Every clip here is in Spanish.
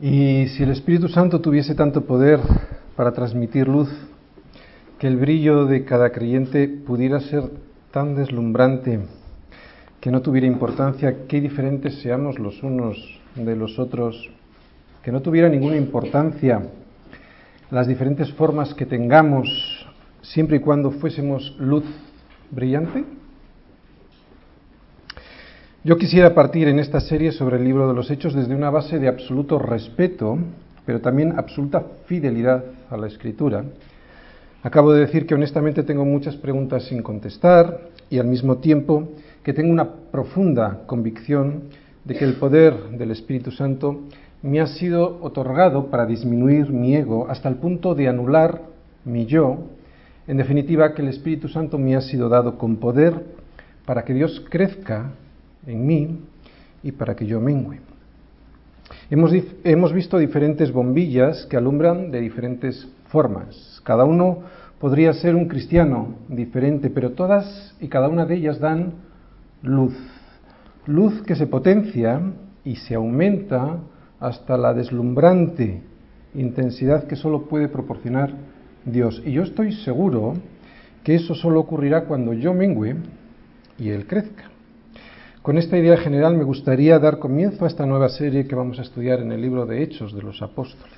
Y si el Espíritu Santo tuviese tanto poder para transmitir luz, que el brillo de cada creyente pudiera ser tan deslumbrante que no tuviera importancia qué diferentes seamos los unos de los otros, que no tuviera ninguna importancia las diferentes formas que tengamos siempre y cuando fuésemos luz brillante? Yo quisiera partir en esta serie sobre el libro de los Hechos desde una base de absoluto respeto, pero también absoluta fidelidad a la escritura. Acabo de decir que honestamente tengo muchas preguntas sin contestar y al mismo tiempo que tengo una profunda convicción de que el poder del Espíritu Santo me ha sido otorgado para disminuir mi ego hasta el punto de anular mi yo. En definitiva, que el Espíritu Santo me ha sido dado con poder para que Dios crezca en mí y para que yo mengüe. Hemos, hemos visto diferentes bombillas que alumbran de diferentes formas. Cada uno podría ser un cristiano diferente, pero todas y cada una de ellas dan luz. Luz que se potencia y se aumenta hasta la deslumbrante intensidad que solo puede proporcionar Dios. Y yo estoy seguro que eso solo ocurrirá cuando yo mengüe y Él crezca. Con esta idea general me gustaría dar comienzo a esta nueva serie que vamos a estudiar en el libro de Hechos de los Apóstoles.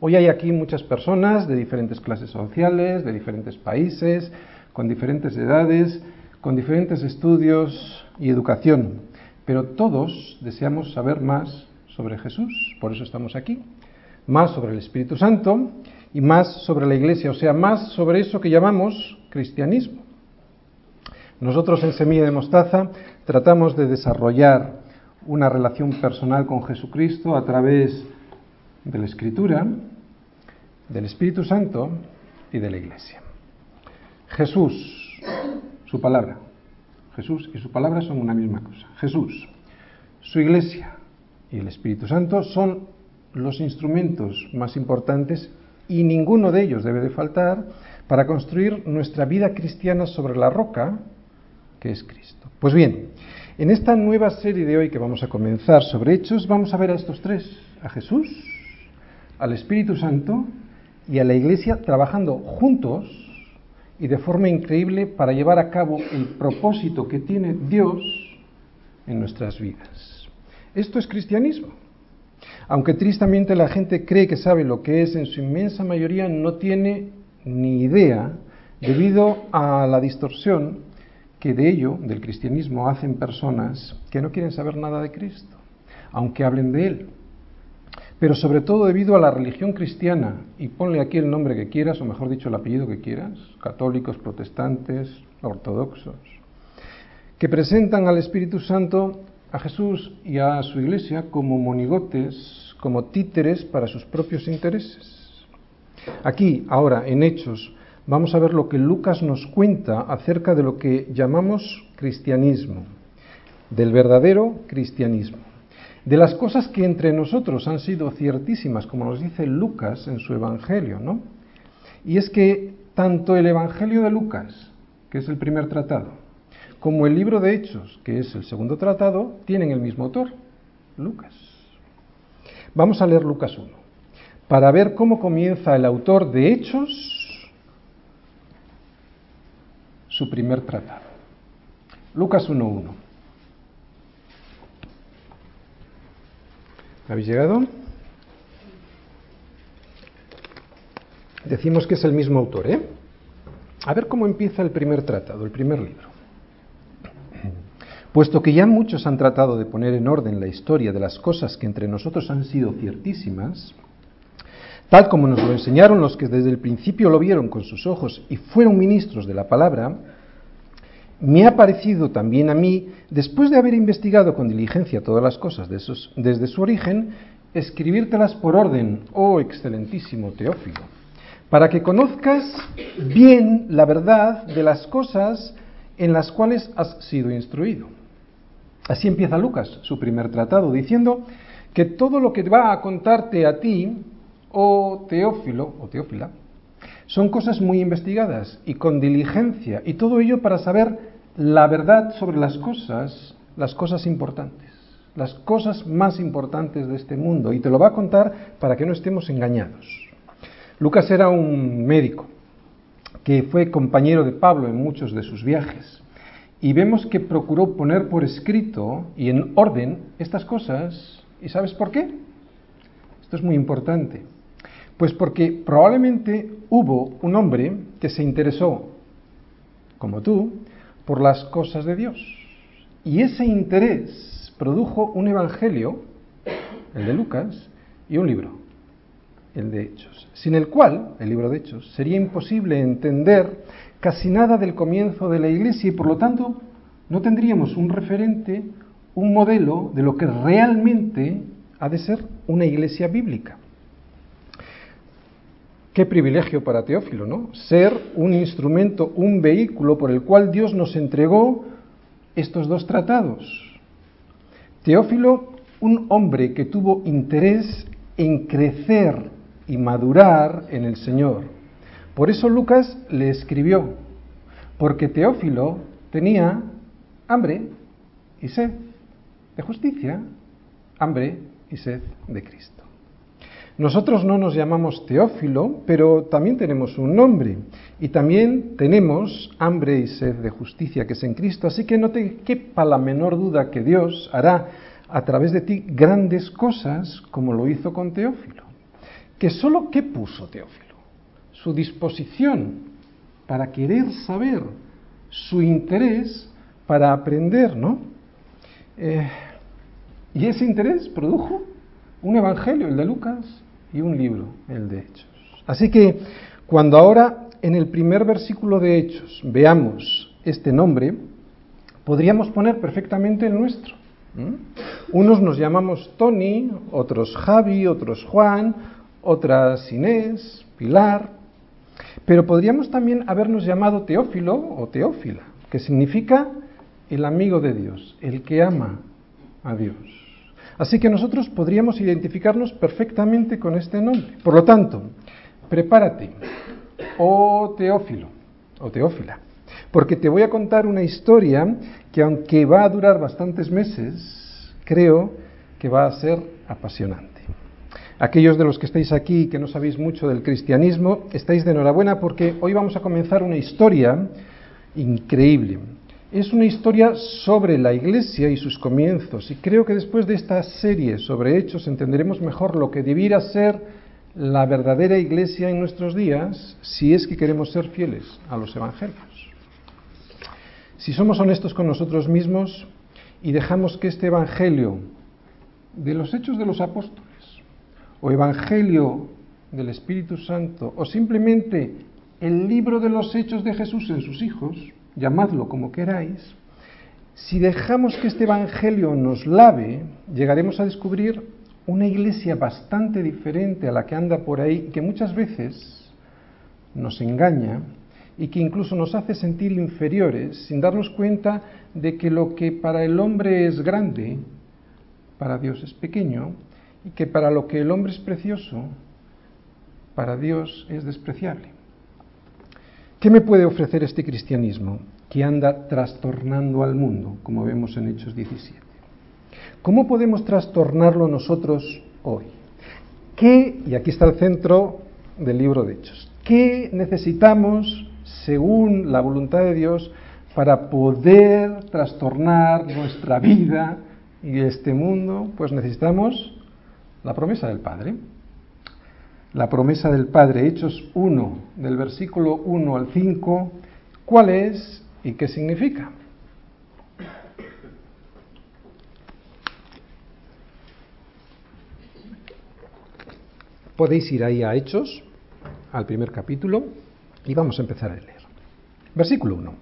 Hoy hay aquí muchas personas de diferentes clases sociales, de diferentes países, con diferentes edades, con diferentes estudios y educación, pero todos deseamos saber más sobre Jesús, por eso estamos aquí, más sobre el Espíritu Santo y más sobre la Iglesia, o sea, más sobre eso que llamamos cristianismo. Nosotros en Semilla de Mostaza tratamos de desarrollar una relación personal con Jesucristo a través de la Escritura, del Espíritu Santo y de la Iglesia. Jesús, su palabra. Jesús y su palabra son una misma cosa. Jesús, su Iglesia y el Espíritu Santo son los instrumentos más importantes y ninguno de ellos debe de faltar para construir nuestra vida cristiana sobre la roca que es Cristo. Pues bien, en esta nueva serie de hoy que vamos a comenzar sobre hechos, vamos a ver a estos tres, a Jesús, al Espíritu Santo y a la Iglesia trabajando juntos y de forma increíble para llevar a cabo el propósito que tiene Dios en nuestras vidas. Esto es cristianismo. Aunque tristemente la gente cree que sabe lo que es, en su inmensa mayoría no tiene ni idea debido a la distorsión que de ello, del cristianismo, hacen personas que no quieren saber nada de Cristo, aunque hablen de Él. Pero sobre todo debido a la religión cristiana, y ponle aquí el nombre que quieras, o mejor dicho el apellido que quieras, católicos, protestantes, ortodoxos, que presentan al Espíritu Santo, a Jesús y a su iglesia como monigotes, como títeres para sus propios intereses. Aquí, ahora, en Hechos, vamos a ver lo que Lucas nos cuenta acerca de lo que llamamos cristianismo, del verdadero cristianismo, de las cosas que entre nosotros han sido ciertísimas, como nos dice Lucas en su Evangelio, ¿no? Y es que tanto el Evangelio de Lucas, que es el primer tratado, como el libro de Hechos, que es el segundo tratado, tienen el mismo autor, Lucas. Vamos a leer Lucas 1, para ver cómo comienza el autor de Hechos su primer tratado. Lucas 1.1. ¿Habéis llegado? Decimos que es el mismo autor, ¿eh? A ver cómo empieza el primer tratado, el primer libro. Puesto que ya muchos han tratado de poner en orden la historia de las cosas que entre nosotros han sido ciertísimas, tal como nos lo enseñaron los que desde el principio lo vieron con sus ojos y fueron ministros de la palabra, me ha parecido también a mí, después de haber investigado con diligencia todas las cosas desde su origen, escribírtelas por orden, oh excelentísimo Teófilo, para que conozcas bien la verdad de las cosas en las cuales has sido instruido. Así empieza Lucas, su primer tratado, diciendo que todo lo que va a contarte a ti, oh Teófilo o Teófila, son cosas muy investigadas y con diligencia, y todo ello para saber la verdad sobre las cosas, las cosas importantes. las cosas más importantes de este mundo, y te lo va a contar para que no estemos engañados. Lucas era un médico que fue compañero de Pablo en muchos de sus viajes, y vemos que procuró poner por escrito y en orden estas cosas, ¿y sabes por qué? Esto es muy importante. Pues porque probablemente hubo un hombre que se interesó, como tú, por las cosas de Dios. Y ese interés produjo un evangelio, el de Lucas, y un libro, el de Hechos, sin el cual, el libro de Hechos, sería imposible entender casi nada del comienzo de la Iglesia y por lo tanto no tendríamos un referente, un modelo de lo que realmente ha de ser una iglesia bíblica. Qué privilegio para Teófilo, ¿no? Ser un instrumento, un vehículo por el cual Dios nos entregó estos dos tratados. Teófilo, un hombre que tuvo interés en crecer y madurar en el Señor. Por eso Lucas le escribió, porque Teófilo tenía hambre y sed de justicia, hambre y sed de Cristo. Nosotros no nos llamamos Teófilo, pero también tenemos un nombre y también tenemos hambre y sed de justicia que es en Cristo, así que no te quepa la menor duda que Dios hará a través de ti grandes cosas como lo hizo con Teófilo. Que solo qué puso Teófilo? Su disposición para querer saber, su interés para aprender, ¿no? Eh, y ese interés produjo un evangelio, el de Lucas, y un libro, el de Hechos. Así que cuando ahora en el primer versículo de Hechos veamos este nombre, podríamos poner perfectamente el nuestro. Unos nos llamamos Tony, otros Javi, otros Juan, otras Inés, Pilar, pero podríamos también habernos llamado Teófilo o Teófila, que significa el amigo de Dios, el que ama a Dios. Así que nosotros podríamos identificarnos perfectamente con este nombre. Por lo tanto, prepárate, oh Teófilo, o Teófila, porque te voy a contar una historia que aunque va a durar bastantes meses, creo que va a ser apasionante. Aquellos de los que estáis aquí y que no sabéis mucho del cristianismo, estáis de enhorabuena porque hoy vamos a comenzar una historia increíble es una historia sobre la Iglesia y sus comienzos, y creo que después de esta serie sobre hechos entenderemos mejor lo que debiera ser la verdadera Iglesia en nuestros días si es que queremos ser fieles a los Evangelios. Si somos honestos con nosotros mismos y dejamos que este Evangelio de los hechos de los apóstoles, o Evangelio del Espíritu Santo, o simplemente el libro de los hechos de Jesús en sus hijos, llamadlo como queráis, si dejamos que este Evangelio nos lave, llegaremos a descubrir una iglesia bastante diferente a la que anda por ahí y que muchas veces nos engaña y que incluso nos hace sentir inferiores sin darnos cuenta de que lo que para el hombre es grande, para Dios es pequeño y que para lo que el hombre es precioso, para Dios es despreciable. ¿Qué me puede ofrecer este cristianismo que anda trastornando al mundo, como vemos en Hechos 17? ¿Cómo podemos trastornarlo nosotros hoy? ¿Qué, y aquí está el centro del libro de Hechos, qué necesitamos, según la voluntad de Dios, para poder trastornar nuestra vida y este mundo? Pues necesitamos la promesa del Padre la promesa del Padre, Hechos 1, del versículo 1 al 5, ¿cuál es y qué significa? Podéis ir ahí a Hechos, al primer capítulo, y vamos a empezar a leer. Versículo 1.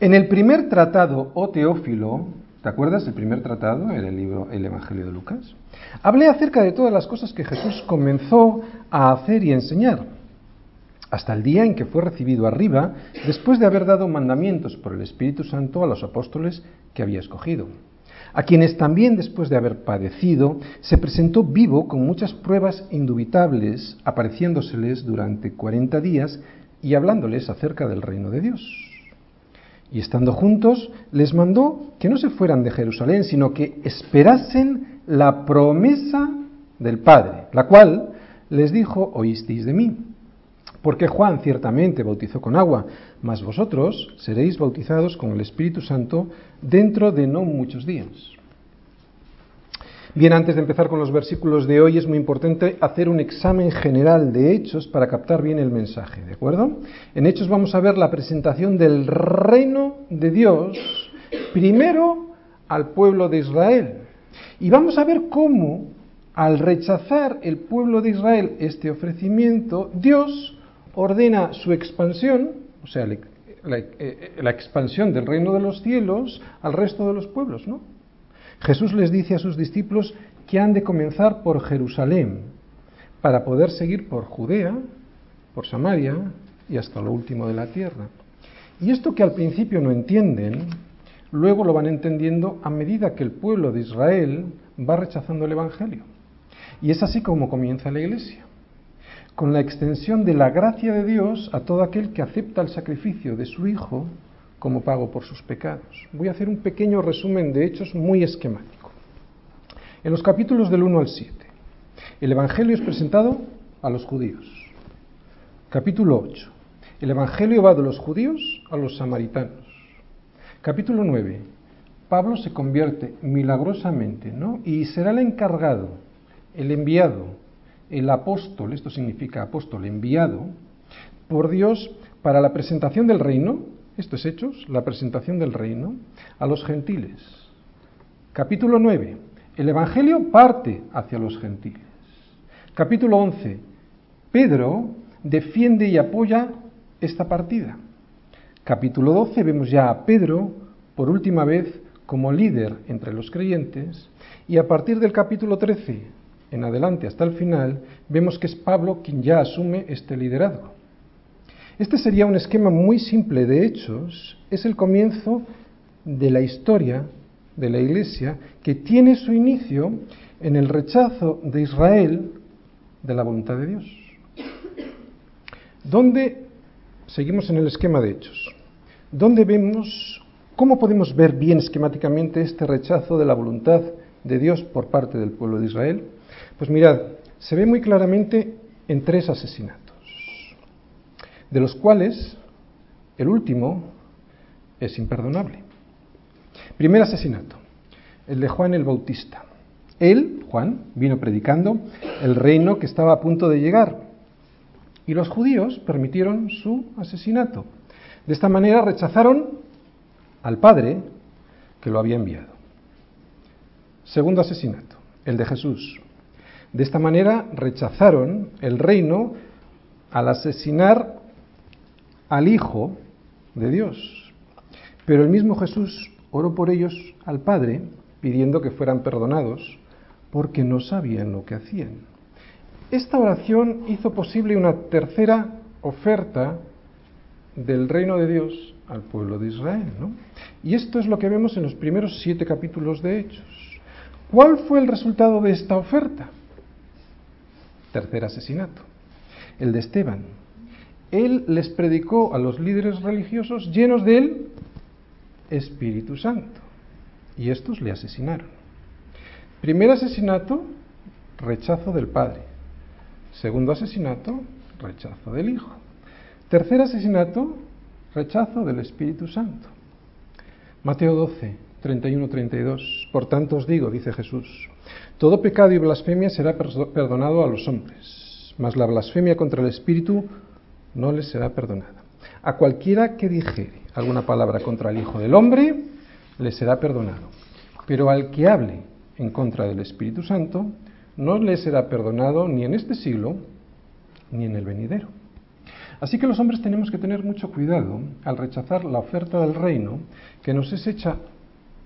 En el primer tratado, o oh Teófilo, ¿te acuerdas? El primer tratado era el libro El Evangelio de Lucas. Hablé acerca de todas las cosas que Jesús comenzó a hacer y enseñar, hasta el día en que fue recibido arriba, después de haber dado mandamientos por el Espíritu Santo a los apóstoles que había escogido, a quienes también después de haber padecido, se presentó vivo con muchas pruebas indubitables, apareciéndoseles durante cuarenta días y hablándoles acerca del reino de Dios. Y estando juntos, les mandó que no se fueran de Jerusalén, sino que esperasen la promesa del Padre, la cual les dijo, oísteis de mí. Porque Juan ciertamente bautizó con agua, mas vosotros seréis bautizados con el Espíritu Santo dentro de no muchos días. Bien, antes de empezar con los versículos de hoy es muy importante hacer un examen general de Hechos para captar bien el mensaje, ¿de acuerdo? En Hechos vamos a ver la presentación del reino de Dios primero al pueblo de Israel. Y vamos a ver cómo al rechazar el pueblo de Israel este ofrecimiento, Dios ordena su expansión, o sea, la, eh, la, expansión del reino de los cielos al resto de los pueblos, ¿no? Jesús les dice a sus discípulos que han de comenzar por Jerusalén para poder seguir por Judea, por Samaria y hasta lo último de la tierra. Y esto que al principio no entienden, luego lo van entendiendo a medida que el pueblo de Israel va rechazando el Evangelio. Y es así como comienza la Iglesia, con la extensión de la gracia de Dios a todo aquel que acepta el sacrificio de su Hijo como pago por sus pecados. Voy a hacer un pequeño resumen de hechos muy esquemático. En los capítulos del 1 al 7, el Evangelio es presentado a los judíos. Capítulo 8, el Evangelio va de los judíos a los samaritanos. Capítulo 9, Pablo se convierte milagrosamente, ¿no? Y será el encargado, el enviado, el apóstol, esto significa apóstol, enviado por Dios para la presentación del reino, esto es Hechos, la presentación del reino, a los gentiles. Capítulo 9, el Evangelio parte hacia los gentiles. Capítulo 11, Pedro defiende y apoya esta partida. Capítulo 12 vemos ya a Pedro por última vez como líder entre los creyentes y a partir del capítulo 13 en adelante hasta el final vemos que es Pablo quien ya asume este liderazgo. Este sería un esquema muy simple de hechos, es el comienzo de la historia de la Iglesia que tiene su inicio en el rechazo de Israel de la voluntad de Dios. ¿Dónde seguimos en el esquema de hechos? ¿Dónde vemos ¿Cómo podemos ver bien esquemáticamente este rechazo de la voluntad de Dios por parte del pueblo de Israel? Pues mirad, se ve muy claramente en tres asesinatos, de los cuales el último es imperdonable. Primer asesinato, el de Juan el Bautista. Él, Juan, vino predicando el reino que estaba a punto de llegar y los judíos permitieron su asesinato. De esta manera rechazaron al Padre que lo había enviado. Segundo asesinato, el de Jesús. De esta manera rechazaron el reino al asesinar al Hijo de Dios. Pero el mismo Jesús oró por ellos al Padre pidiendo que fueran perdonados porque no sabían lo que hacían. Esta oración hizo posible una tercera oferta del reino de Dios al pueblo de Israel. ¿no? Y esto es lo que vemos en los primeros siete capítulos de Hechos. ¿Cuál fue el resultado de esta oferta? Tercer asesinato, el de Esteban. Él les predicó a los líderes religiosos llenos del Espíritu Santo. Y estos le asesinaron. Primer asesinato, rechazo del Padre. Segundo asesinato, rechazo del Hijo. Tercer asesinato, rechazo del Espíritu Santo. Mateo 12, 31-32. Por tanto os digo, dice Jesús, todo pecado y blasfemia será perdonado a los hombres, mas la blasfemia contra el Espíritu no les será perdonada. A cualquiera que dijere alguna palabra contra el Hijo del Hombre, le será perdonado. Pero al que hable en contra del Espíritu Santo, no le será perdonado ni en este siglo, ni en el venidero. Así que los hombres tenemos que tener mucho cuidado al rechazar la oferta del reino que nos es hecha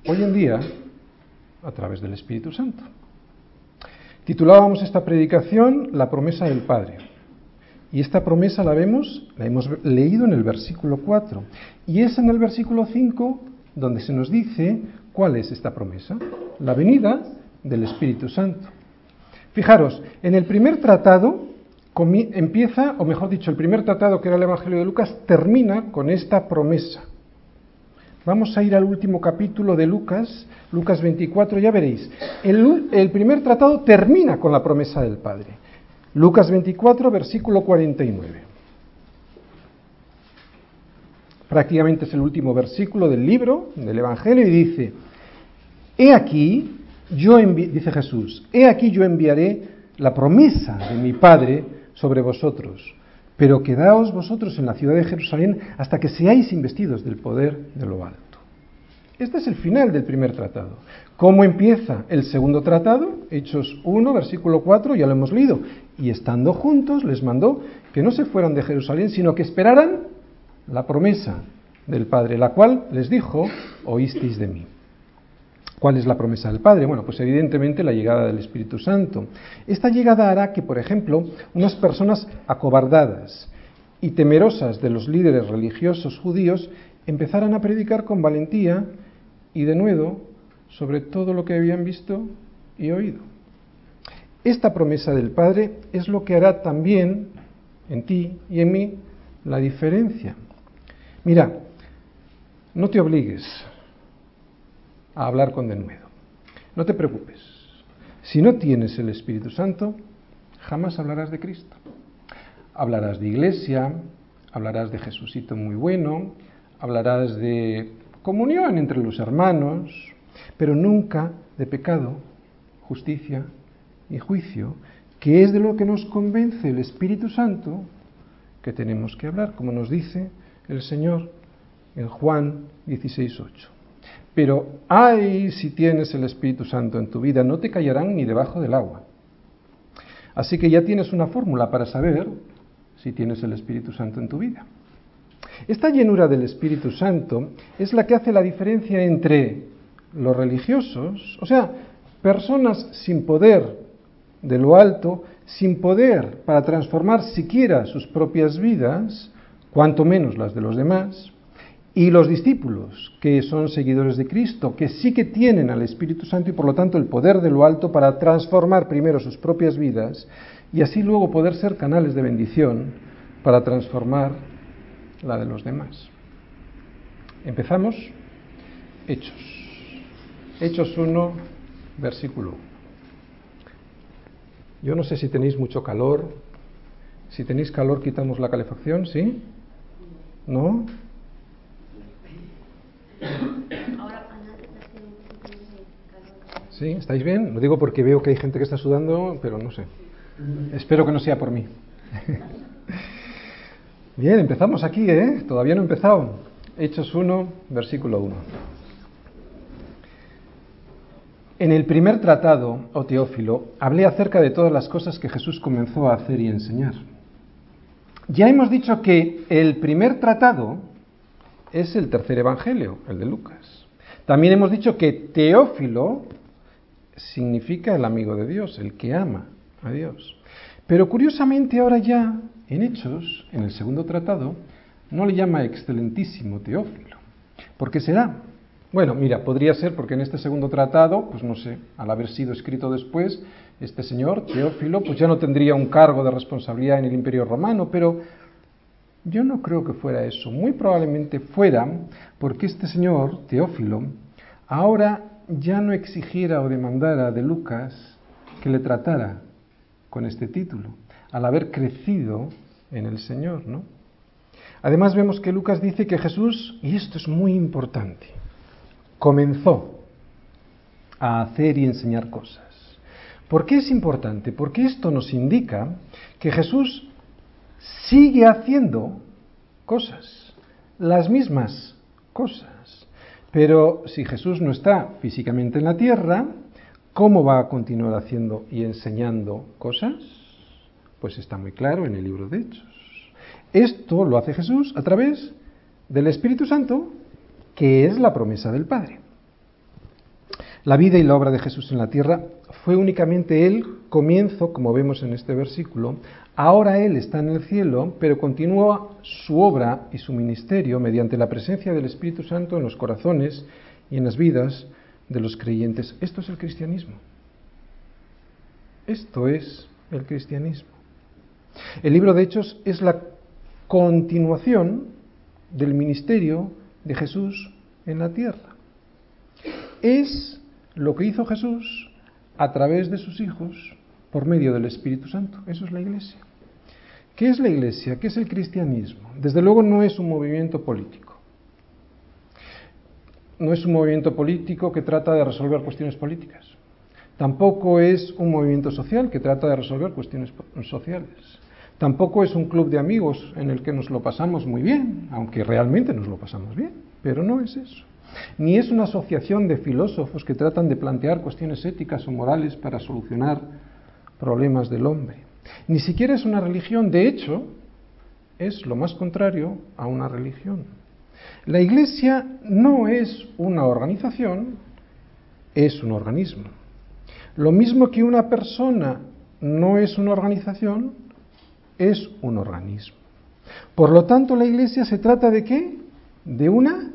hoy en día a través del Espíritu Santo. Titulábamos esta predicación La promesa del Padre. Y esta promesa la vemos, la hemos leído en el versículo 4. Y es en el versículo 5 donde se nos dice cuál es esta promesa. La venida del Espíritu Santo. Fijaros, en el primer tratado empieza, o mejor dicho, el primer tratado que era el Evangelio de Lucas termina con esta promesa. Vamos a ir al último capítulo de Lucas, Lucas 24, ya veréis. El, el primer tratado termina con la promesa del Padre. Lucas 24, versículo 49. Prácticamente es el último versículo del libro, del Evangelio, y dice, He aquí, yo dice Jesús, he aquí yo enviaré la promesa de mi Padre sobre vosotros, pero quedaos vosotros en la ciudad de Jerusalén hasta que seáis investidos del poder de lo alto. Este es el final del primer tratado. ¿Cómo empieza el segundo tratado? Hechos 1, versículo 4, ya lo hemos leído. Y estando juntos les mandó que no se fueran de Jerusalén, sino que esperaran la promesa del Padre, la cual les dijo, oísteis de mí. ¿Cuál es la promesa del Padre? Bueno, pues evidentemente la llegada del Espíritu Santo. Esta llegada hará que, por ejemplo, unas personas acobardadas y temerosas de los líderes religiosos judíos empezaran a predicar con valentía y de nuevo sobre todo lo que habían visto y oído. Esta promesa del Padre es lo que hará también en ti y en mí la diferencia. Mira, no te obligues a hablar con denuedo. No te preocupes. Si no tienes el Espíritu Santo, jamás hablarás de Cristo. Hablarás de iglesia, hablarás de Jesucito muy bueno, hablarás de comunión entre los hermanos, pero nunca de pecado, justicia y juicio, que es de lo que nos convence el Espíritu Santo que tenemos que hablar, como nos dice el Señor en Juan 16.8. Pero ay si tienes el Espíritu Santo en tu vida, no te callarán ni debajo del agua. Así que ya tienes una fórmula para saber si tienes el Espíritu Santo en tu vida. Esta llenura del Espíritu Santo es la que hace la diferencia entre los religiosos, o sea, personas sin poder de lo alto, sin poder para transformar siquiera sus propias vidas, cuanto menos las de los demás, y los discípulos, que son seguidores de Cristo, que sí que tienen al Espíritu Santo y por lo tanto el poder de lo alto para transformar primero sus propias vidas y así luego poder ser canales de bendición para transformar la de los demás. Empezamos. Hechos. Hechos 1, versículo 1. Yo no sé si tenéis mucho calor. Si tenéis calor, quitamos la calefacción, ¿sí? ¿No? ¿Sí? ¿Estáis bien? Lo digo porque veo que hay gente que está sudando, pero no sé. Espero que no sea por mí. Bien, empezamos aquí, ¿eh? Todavía no he empezado. Hechos 1, versículo 1. En el primer tratado, o oh Teófilo, hablé acerca de todas las cosas que Jesús comenzó a hacer y enseñar. Ya hemos dicho que el primer tratado es el tercer evangelio, el de Lucas. También hemos dicho que Teófilo significa el amigo de Dios, el que ama a Dios. Pero curiosamente ahora ya, en Hechos, en el segundo tratado, no le llama excelentísimo Teófilo. ¿Por qué será? Bueno, mira, podría ser porque en este segundo tratado, pues no sé, al haber sido escrito después, este señor, Teófilo, pues ya no tendría un cargo de responsabilidad en el imperio romano, pero yo no creo que fuera eso. Muy probablemente fuera porque este señor, Teófilo, ahora ya no exigiera o demandara de Lucas que le tratara con este título, al haber crecido en el Señor, ¿no? Además vemos que Lucas dice que Jesús, y esto es muy importante, comenzó a hacer y enseñar cosas. ¿Por qué es importante? Porque esto nos indica que Jesús sigue haciendo cosas, las mismas cosas. Pero si Jesús no está físicamente en la tierra, ¿cómo va a continuar haciendo y enseñando cosas? Pues está muy claro en el libro de Hechos. Esto lo hace Jesús a través del Espíritu Santo, que es la promesa del Padre. La vida y la obra de Jesús en la tierra fue únicamente el comienzo, como vemos en este versículo. Ahora Él está en el cielo, pero continúa su obra y su ministerio mediante la presencia del Espíritu Santo en los corazones y en las vidas de los creyentes. Esto es el cristianismo. Esto es el cristianismo. El libro de Hechos es la continuación del ministerio de Jesús en la tierra. Es lo que hizo Jesús a través de sus hijos por medio del Espíritu Santo. Eso es la iglesia. ¿Qué es la iglesia? ¿Qué es el cristianismo? Desde luego no es un movimiento político. No es un movimiento político que trata de resolver cuestiones políticas. Tampoco es un movimiento social que trata de resolver cuestiones sociales. Tampoco es un club de amigos en el que nos lo pasamos muy bien, aunque realmente nos lo pasamos bien, pero no es eso. Ni es una asociación de filósofos que tratan de plantear cuestiones éticas o morales para solucionar problemas del hombre. Ni siquiera es una religión, de hecho, es lo más contrario a una religión. La Iglesia no es una organización, es un organismo. Lo mismo que una persona no es una organización, es un organismo. Por lo tanto, la iglesia se trata de qué? De una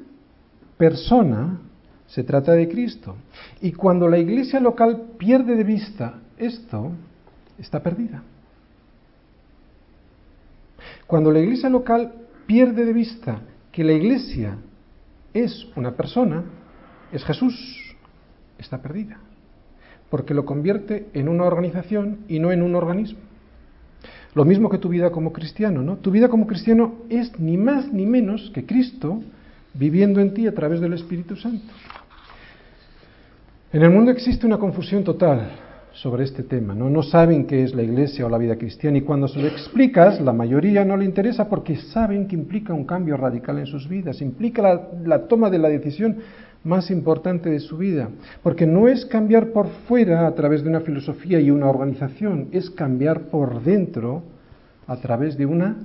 persona, se trata de Cristo. Y cuando la iglesia local pierde de vista esto, está perdida. Cuando la iglesia local pierde de vista que la iglesia es una persona, es Jesús, está perdida porque lo convierte en una organización y no en un organismo. Lo mismo que tu vida como cristiano, ¿no? Tu vida como cristiano es ni más ni menos que Cristo viviendo en ti a través del Espíritu Santo. En el mundo existe una confusión total sobre este tema, ¿no? No saben qué es la iglesia o la vida cristiana y cuando se lo explicas, la mayoría no le interesa porque saben que implica un cambio radical en sus vidas, implica la, la toma de la decisión más importante de su vida. Porque no es cambiar por fuera a través de una filosofía y una organización, es cambiar por dentro a través de una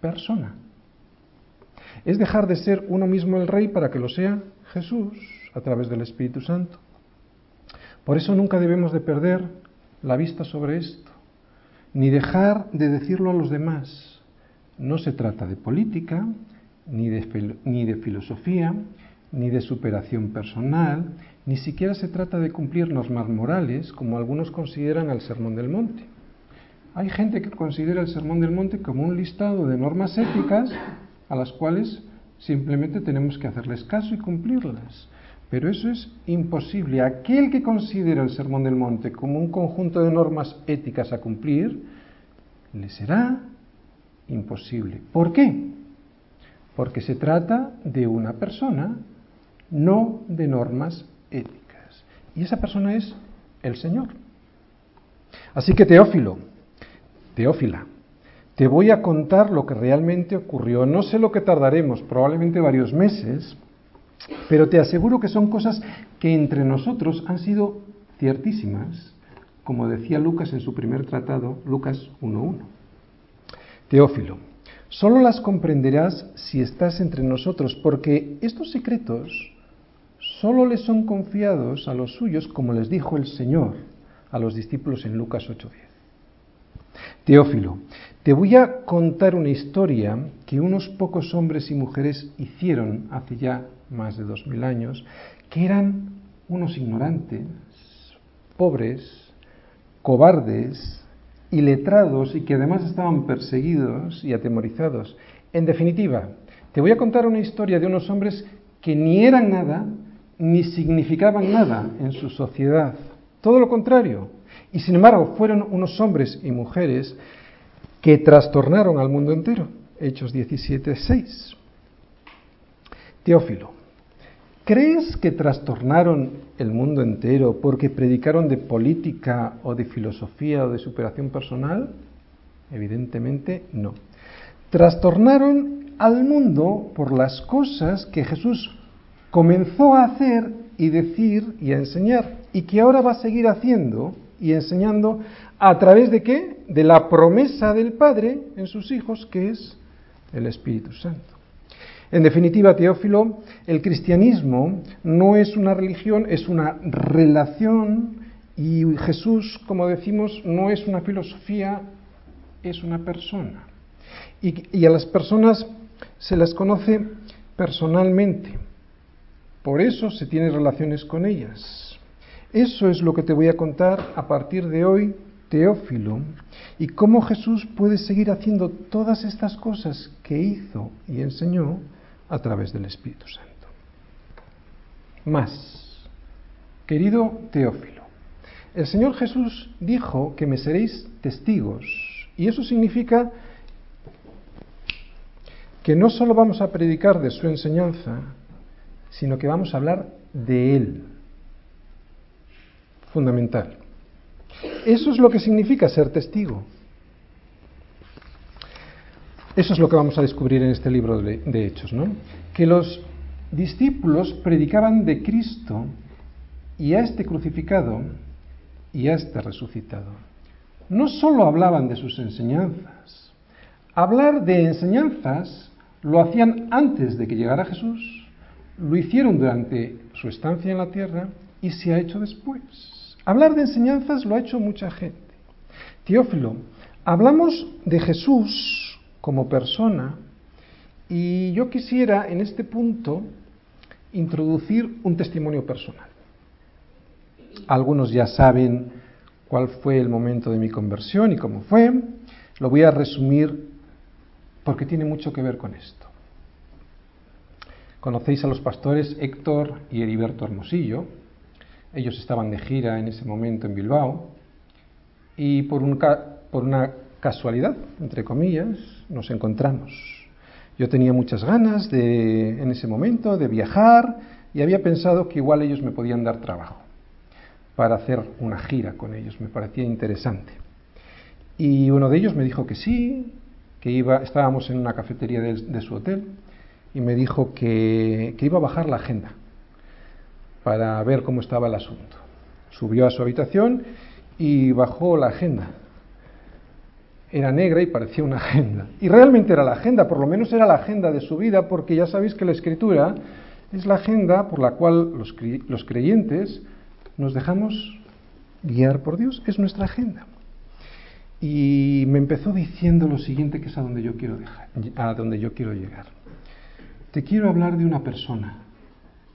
persona. Es dejar de ser uno mismo el rey para que lo sea Jesús a través del Espíritu Santo. Por eso nunca debemos de perder la vista sobre esto, ni dejar de decirlo a los demás. No se trata de política, ni de, ni de filosofía, ni de superación personal, ni siquiera se trata de cumplir normas morales, como algunos consideran al Sermón del Monte. Hay gente que considera el Sermón del Monte como un listado de normas éticas a las cuales simplemente tenemos que hacerles caso y cumplirlas. Pero eso es imposible. Aquel que considera el Sermón del Monte como un conjunto de normas éticas a cumplir, le será imposible. ¿Por qué? Porque se trata de una persona no de normas éticas. Y esa persona es el Señor. Así que Teófilo, Teófila, te voy a contar lo que realmente ocurrió. No sé lo que tardaremos, probablemente varios meses, pero te aseguro que son cosas que entre nosotros han sido ciertísimas, como decía Lucas en su primer tratado, Lucas 1.1. Teófilo, solo las comprenderás si estás entre nosotros, porque estos secretos solo les son confiados a los suyos, como les dijo el Señor a los discípulos en Lucas 8:10. Teófilo, te voy a contar una historia que unos pocos hombres y mujeres hicieron hace ya más de dos mil años, que eran unos ignorantes, pobres, cobardes, iletrados y que además estaban perseguidos y atemorizados. En definitiva, te voy a contar una historia de unos hombres que ni eran nada ni significaban nada en su sociedad. Todo lo contrario. Y sin embargo, fueron unos hombres y mujeres que trastornaron al mundo entero. Hechos 17:6. Teófilo, ¿crees que trastornaron el mundo entero porque predicaron de política o de filosofía o de superación personal? Evidentemente no. Trastornaron al mundo por las cosas que Jesús comenzó a hacer y decir y a enseñar y que ahora va a seguir haciendo y enseñando a través de qué? De la promesa del Padre en sus hijos, que es el Espíritu Santo. En definitiva, Teófilo, el cristianismo no es una religión, es una relación y Jesús, como decimos, no es una filosofía, es una persona. Y, y a las personas se las conoce personalmente. Por eso se tiene relaciones con ellas. Eso es lo que te voy a contar a partir de hoy, Teófilo, y cómo Jesús puede seguir haciendo todas estas cosas que hizo y enseñó a través del Espíritu Santo. más. Querido Teófilo, el Señor Jesús dijo que me seréis testigos y eso significa que no solo vamos a predicar de su enseñanza, sino que vamos a hablar de Él. Fundamental. Eso es lo que significa ser testigo. Eso es lo que vamos a descubrir en este libro de, Hechos, ¿no? Que los discípulos predicaban de Cristo y a este crucificado y a este resucitado. No solo hablaban de sus enseñanzas. Hablar de enseñanzas lo hacían antes de que llegara Jesús, lo hicieron durante su estancia en la tierra y se ha hecho después. Hablar de enseñanzas lo ha hecho mucha gente. Teófilo, hablamos de Jesús como persona y yo quisiera en este punto introducir un testimonio personal. Algunos ya saben cuál fue el momento de mi conversión y cómo fue. Lo voy a resumir porque tiene mucho que ver con esto. Conocéis a los pastores Héctor y Heriberto Hermosillo. Ellos estaban de gira en ese momento en Bilbao y por, una casualidad, entre comillas, nos encontramos. Yo tenía muchas ganas de, en ese momento de viajar y había pensado que igual ellos me podían dar trabajo para hacer una gira con ellos. Me parecía interesante. Y uno de ellos me dijo que sí, que iba, estábamos en una cafetería de, su hotel y me dijo que, iba a bajar la agenda para ver cómo estaba el asunto. Subió a su habitación y bajó la agenda. Era negra y parecía una agenda. Y realmente era la agenda, por lo menos era la agenda de su vida, porque ya sabéis que la escritura es la agenda por la cual los, los creyentes nos dejamos guiar por Dios, es nuestra agenda. Y me empezó diciendo lo siguiente, que es a donde yo quiero dejar, a donde yo quiero llegar. Te quiero hablar de una persona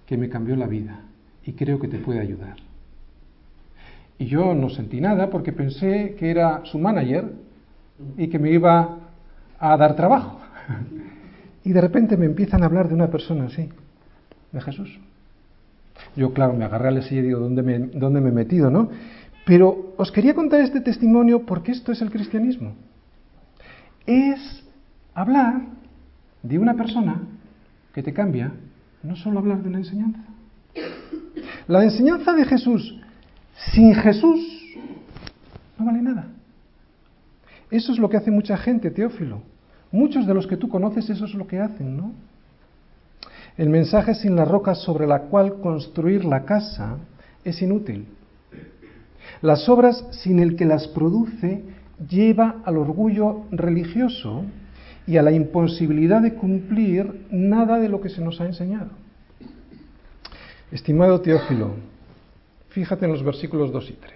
que me cambió la vida y creo que te puede ayudar. Y yo no sentí nada porque pensé que era su manager y que me iba a dar trabajo. Y de repente me empiezan a hablar de una persona así, de Jesús. Yo, claro, me agarré al silla y digo, ¿dónde me, ¿dónde me he metido, no? Pero os quería contar este testimonio porque esto es el cristianismo. Es hablar de una persona que te cambia, no solo hablar de una enseñanza. La enseñanza de Jesús sin Jesús no vale nada. Eso es lo que hace mucha gente, Teófilo. Muchos de los que tú conoces, eso es lo que hacen, ¿no? El mensaje sin la roca sobre la cual construir la casa es inútil. Las obras sin el que las produce lleva al orgullo religioso y a la imposibilidad de cumplir nada de lo que se nos ha enseñado. Estimado Teófilo, fíjate en los versículos 2 y 3.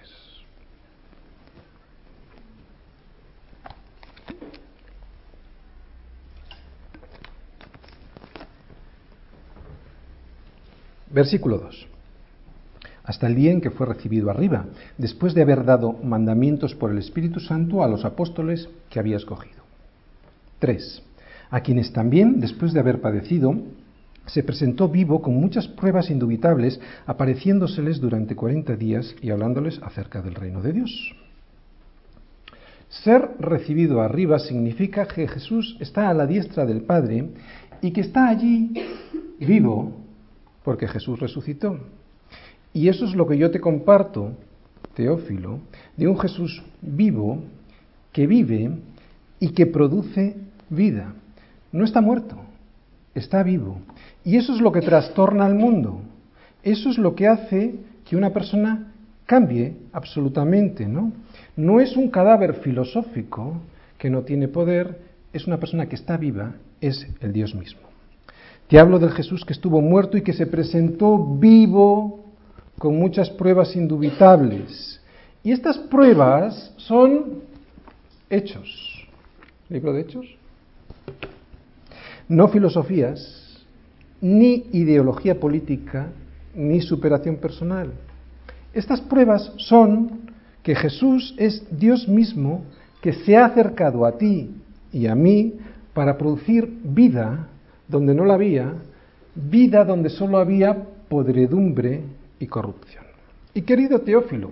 Versículo 2 hasta el día en que fue recibido arriba, después de haber dado mandamientos por el Espíritu Santo a los apóstoles que había escogido. 3. A quienes también, después de haber padecido, se presentó vivo con muchas pruebas indubitables, apareciéndoseles durante 40 días y hablándoles acerca del reino de Dios. Ser recibido arriba significa que Jesús está a la diestra del Padre y que está allí vivo porque Jesús resucitó. Y eso es lo que yo te comparto, Teófilo, de un Jesús vivo, que vive y que produce vida. No está muerto, está vivo. Y eso es lo que trastorna al mundo. Eso es lo que hace que una persona cambie absolutamente, ¿no? No es un cadáver filosófico que no tiene poder, es una persona que está viva, es el Dios mismo. Te hablo del Jesús que estuvo muerto y que se presentó vivo con muchas pruebas indubitables. Y estas pruebas son hechos. ¿Libro de hechos? No filosofías, ni ideología política, ni superación personal. Estas pruebas son que Jesús es Dios mismo que se ha acercado a ti y a mí para producir vida donde no la había, vida donde solo había podredumbre y corrupción. Y querido Teófilo,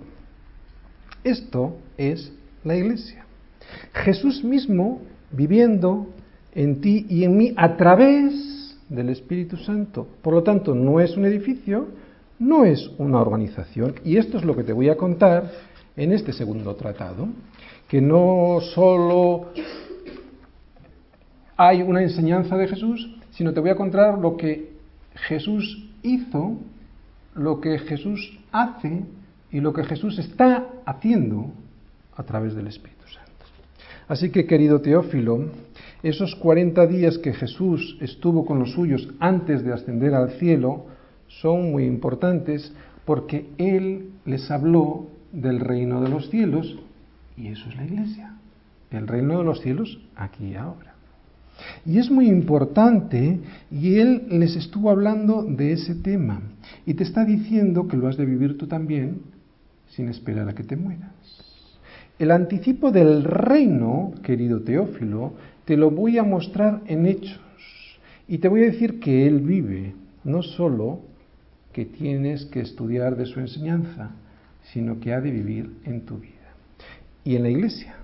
esto es la iglesia. Jesús mismo viviendo en ti y en mí a través del Espíritu Santo. Por lo tanto, no es un edificio, no es una organización. Y esto es lo que te voy a contar en este segundo tratado, que no solo hay una enseñanza de Jesús, sino te voy a contar lo que Jesús hizo, lo que Jesús hace y lo que Jesús está haciendo a través del Espíritu Santo. Así que, querido Teófilo, esos 40 días que Jesús estuvo con los suyos antes de ascender al cielo son muy importantes porque Él les habló del reino de los cielos y eso es la iglesia. El reino de los cielos aquí y ahora. Y es muy importante y Él les estuvo hablando de ese tema y te está diciendo que lo has de vivir tú también sin esperar a que te mueras. El anticipo del reino, querido Teófilo, te lo voy a mostrar en hechos. Y te voy a decir que Él vive, no solo que tienes que estudiar de su enseñanza, sino que ha de vivir en tu vida. Y en la iglesia,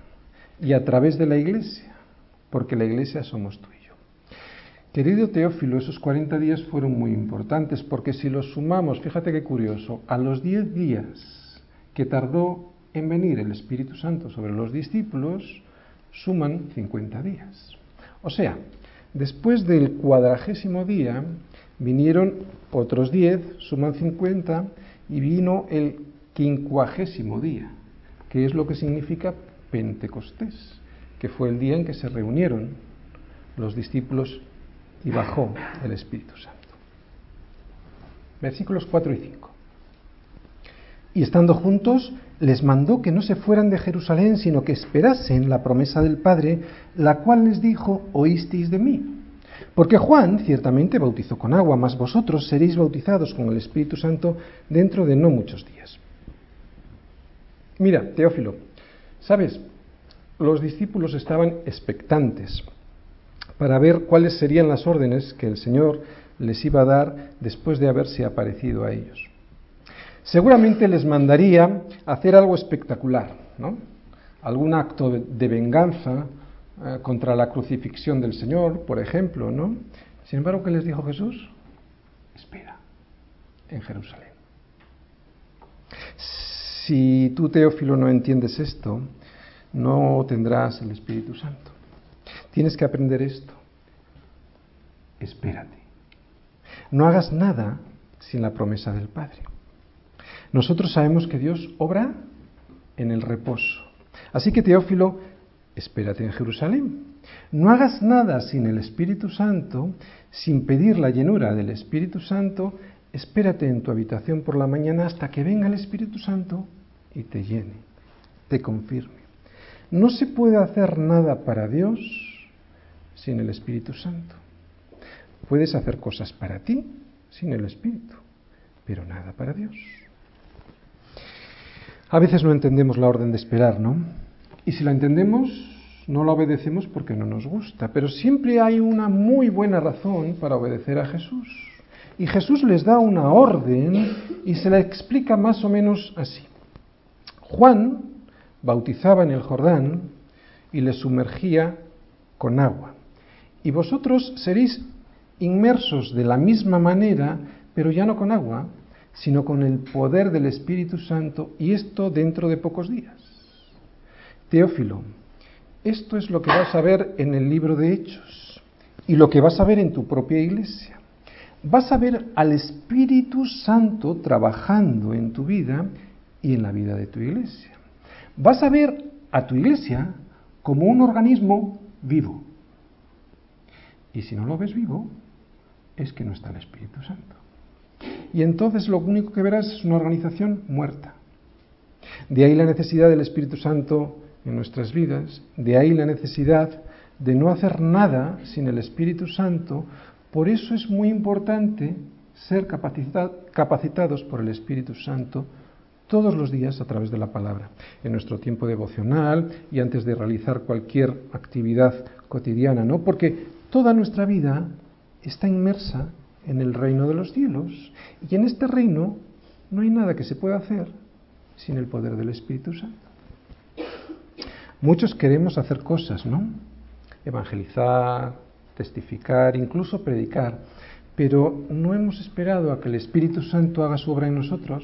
y a través de la iglesia, porque la iglesia somos tú y yo. Querido Teófilo, esos 40 días fueron muy importantes, porque si los sumamos, fíjate qué curioso, a los 10 días que tardó en venir el Espíritu Santo sobre los discípulos, suman 50 días. O sea, después del cuadragésimo día vinieron otros 10, suman 50, y vino el quincuagésimo día, que es lo que significa Pentecostés, que fue el día en que se reunieron los discípulos y bajó el Espíritu Santo. Versículos 4 y 5. Y estando juntos, les mandó que no se fueran de Jerusalén, sino que esperasen la promesa del Padre, la cual les dijo, oísteis de mí. Porque Juan ciertamente bautizó con agua, mas vosotros seréis bautizados con el Espíritu Santo dentro de no muchos días. Mira, Teófilo, ¿sabes? Los discípulos estaban expectantes para ver cuáles serían las órdenes que el Señor les iba a dar después de haberse aparecido a ellos. Seguramente les mandaría hacer algo espectacular, ¿no? Algún acto de, venganza eh, contra la crucifixión del Señor, por ejemplo, ¿no? Sin embargo, ¿qué les dijo Jesús? Espera, en Jerusalén. Si tú, Teófilo, no entiendes esto, no tendrás el Espíritu Santo. Tienes que aprender esto. Espérate. No hagas nada sin la promesa del Padre. Nosotros sabemos que Dios obra en el reposo. Así que Teófilo, espérate en Jerusalén. No hagas nada sin el Espíritu Santo, sin pedir la llenura del Espíritu Santo, espérate en tu habitación por la mañana hasta que venga el Espíritu Santo y te llene, te confirme. No se puede hacer nada para Dios sin el Espíritu Santo. Puedes hacer cosas para ti sin el Espíritu, pero nada para Dios. A veces no entendemos la orden de esperar, ¿no? Y si la entendemos, no la obedecemos porque no nos gusta, pero siempre hay una muy buena razón para obedecer a Jesús. Y Jesús les da una orden y se la explica más o menos así. Juan bautizaba en el Jordán y les sumergía con agua. Y vosotros seréis inmersos de la misma manera, pero ya no con agua, sino con el poder del Espíritu Santo y esto dentro de pocos días. Teófilo, esto es lo que vas a ver en el libro de Hechos y lo que vas a ver en tu propia iglesia. Vas a ver al Espíritu Santo trabajando en tu vida y en la vida de tu iglesia. Vas a ver a tu iglesia como un organismo vivo. Y si no lo ves vivo, es que no está el Espíritu Santo. Y entonces lo único que verás es una organización muerta. De ahí la necesidad del Espíritu Santo en nuestras vidas, de ahí la necesidad de no hacer nada sin el Espíritu Santo. Por eso es muy importante ser capacitados por el Espíritu Santo todos los días a través de la palabra, en nuestro tiempo devocional y antes de realizar cualquier actividad cotidiana, ¿no? Porque toda nuestra vida está inmersa en el reino de los cielos. Y en este reino no hay nada que se pueda hacer sin el poder del Espíritu Santo. Muchos queremos hacer cosas, ¿no? Evangelizar, testificar, incluso predicar, pero no hemos esperado a que el Espíritu Santo haga su obra en nosotros,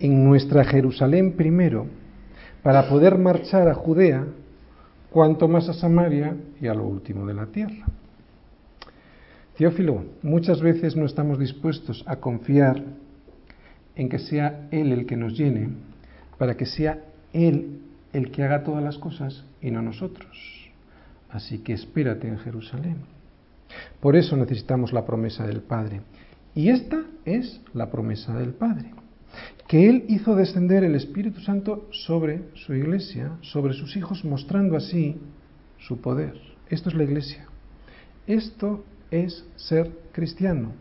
en nuestra Jerusalén primero, para poder marchar a Judea, cuanto más a Samaria y a lo último de la tierra. Teófilo, muchas veces no estamos dispuestos a confiar en que sea Él el que nos llene, para que sea Él el que haga todas las cosas y no nosotros. Así que espérate en Jerusalén. Por eso necesitamos la promesa del Padre. Y esta es la promesa del Padre, que Él hizo descender el Espíritu Santo sobre su iglesia, sobre sus hijos, mostrando así su poder. Esto es la iglesia. Esto es ser cristiano.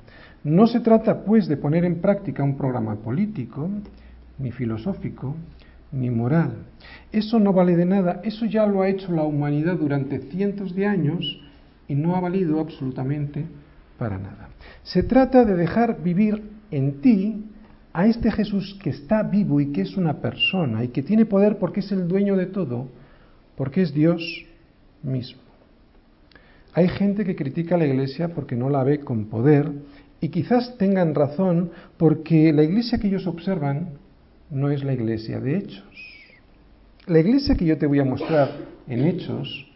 No se trata, pues, de poner en práctica un programa político, ni filosófico, ni moral. Eso no vale de nada, eso ya lo ha hecho la humanidad durante cientos de años y no ha valido absolutamente para nada. Se trata de dejar vivir en ti a este Jesús que está vivo y que es una persona y que tiene poder porque es el dueño de todo, porque es Dios mismo. Hay gente que critica a la iglesia porque no la ve con poder y quizás tengan razón porque la iglesia que ellos observan no es la iglesia de hechos. La iglesia que yo te voy a mostrar en hechos,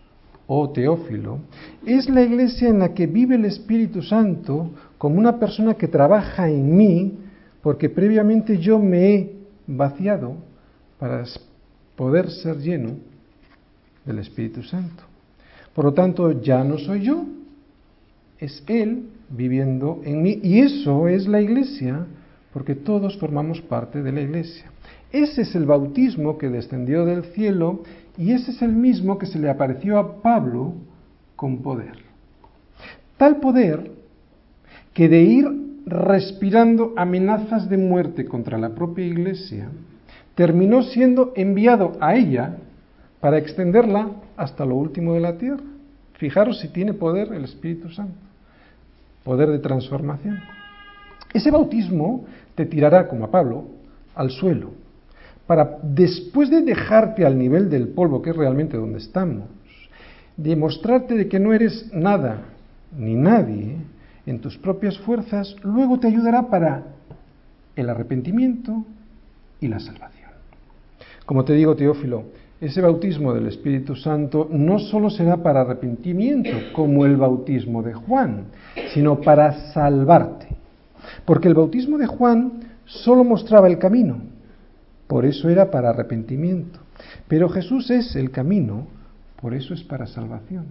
oh Teófilo, es la iglesia en la que vive el Espíritu Santo como una persona que trabaja en mí porque previamente yo me he vaciado para poder ser lleno del Espíritu Santo. Por lo tanto, ya no soy yo, es Él viviendo en mí. Y eso es la iglesia, porque todos formamos parte de la iglesia. Ese es el bautismo que descendió del cielo y ese es el mismo que se le apareció a Pablo con poder. Tal poder que de ir respirando amenazas de muerte contra la propia iglesia, terminó siendo enviado a ella para extenderla hasta lo último de la tierra. Fijaros si tiene poder el Espíritu Santo, poder de transformación. Ese bautismo te tirará, como a Pablo, al suelo, para después de dejarte al nivel del polvo, que es realmente donde estamos, demostrarte de que no eres nada ni nadie en tus propias fuerzas, luego te ayudará para el arrepentimiento y la salvación. Como te digo, Teófilo, ese bautismo del Espíritu Santo no solo será para arrepentimiento, como el bautismo de Juan, sino para salvarte. Porque el bautismo de Juan solo mostraba el camino, por eso era para arrepentimiento. Pero Jesús es el camino, por eso es para salvación,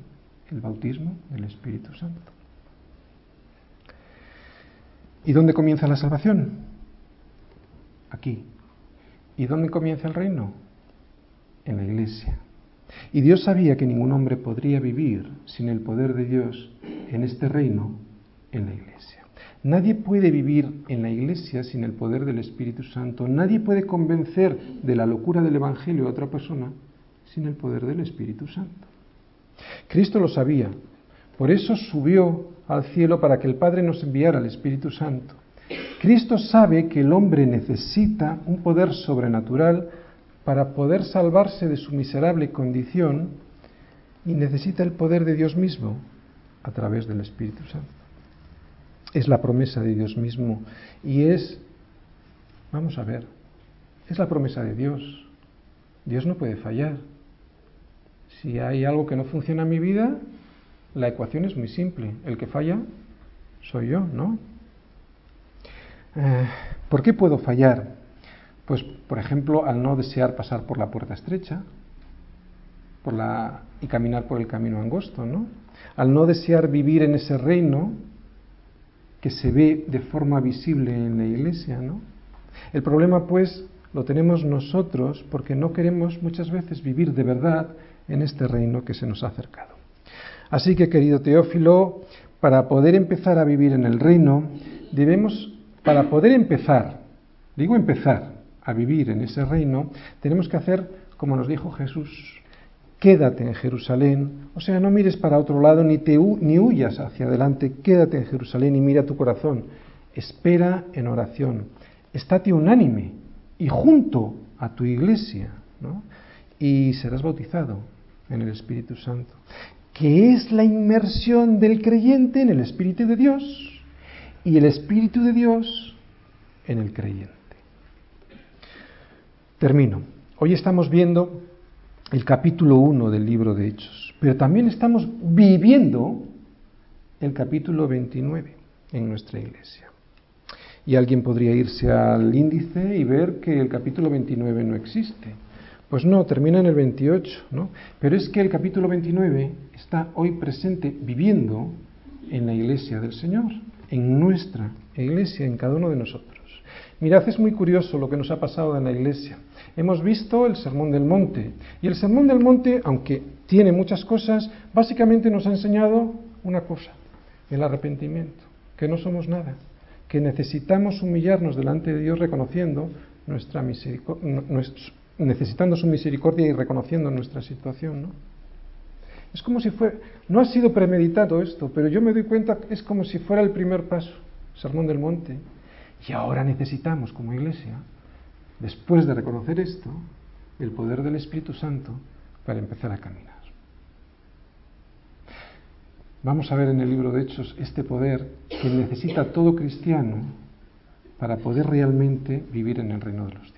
el bautismo del Espíritu Santo. ¿Y dónde comienza la salvación? Aquí. ¿Y dónde comienza el reino? En la iglesia. Y Dios sabía que ningún hombre podría vivir sin el poder de Dios en este reino en la iglesia. Nadie puede vivir en la iglesia sin el poder del Espíritu Santo. Nadie puede convencer de la locura del Evangelio a otra persona sin el poder del Espíritu Santo. Cristo lo sabía. Por eso subió al cielo para que el Padre nos enviara al Espíritu Santo. Cristo sabe que el hombre necesita un poder sobrenatural para poder salvarse de su miserable condición y necesita el poder de Dios mismo a través del Espíritu Santo. Es la promesa de Dios mismo y es, vamos a ver, es la promesa de Dios. Dios no puede fallar. Si hay algo que no funciona en mi vida, la ecuación es muy simple. El que falla soy yo, ¿no? Eh, ¿Por qué puedo fallar? Pues, por ejemplo, al no desear pasar por la puerta estrecha por la, y caminar por el camino angosto, ¿no? Al no desear vivir en ese reino que se ve de forma visible en la iglesia, ¿no? El problema, pues, lo tenemos nosotros porque no queremos muchas veces vivir de verdad en este reino que se nos ha acercado. Así que, querido Teófilo, para poder empezar a vivir en el reino, debemos, para poder empezar, digo empezar, a vivir en ese reino, tenemos que hacer como nos dijo Jesús, quédate en Jerusalén, o sea, no mires para otro lado ni, te, ni huyas hacia adelante, quédate en Jerusalén y mira tu corazón, espera en oración, estate unánime y junto a tu iglesia, y serás bautizado en el Espíritu Santo, que es la inmersión del creyente en el Espíritu de Dios y el Espíritu de Dios en el creyente. Termino. Hoy estamos viendo el capítulo 1 del libro de Hechos, pero también estamos viviendo el capítulo 29 en nuestra iglesia. Y alguien podría irse al índice y ver que el capítulo 29 no existe. Pues no, termina en el 28, ¿no? Pero es que el capítulo 29 está hoy presente viviendo en la iglesia del Señor, en nuestra iglesia, en cada uno de nosotros. Mirad, es muy curioso lo que nos ha pasado en la iglesia. Hemos visto el Sermón del Monte. Y el Sermón del Monte, aunque tiene muchas cosas, básicamente nos ha enseñado una cosa, el arrepentimiento, que no somos nada, que necesitamos humillarnos delante de Dios reconociendo nuestra necesitando su misericordia y reconociendo nuestra situación, ¿no? Es como si fuera, no ha sido premeditado esto, pero yo me doy cuenta es como si fuera el primer paso, Sermón del Monte. Y ahora necesitamos como iglesia después de reconocer esto, el poder del Espíritu Santo para empezar a caminar. Vamos a ver en el libro de Hechos este poder que necesita todo cristiano para poder realmente vivir en el reino de los cielos.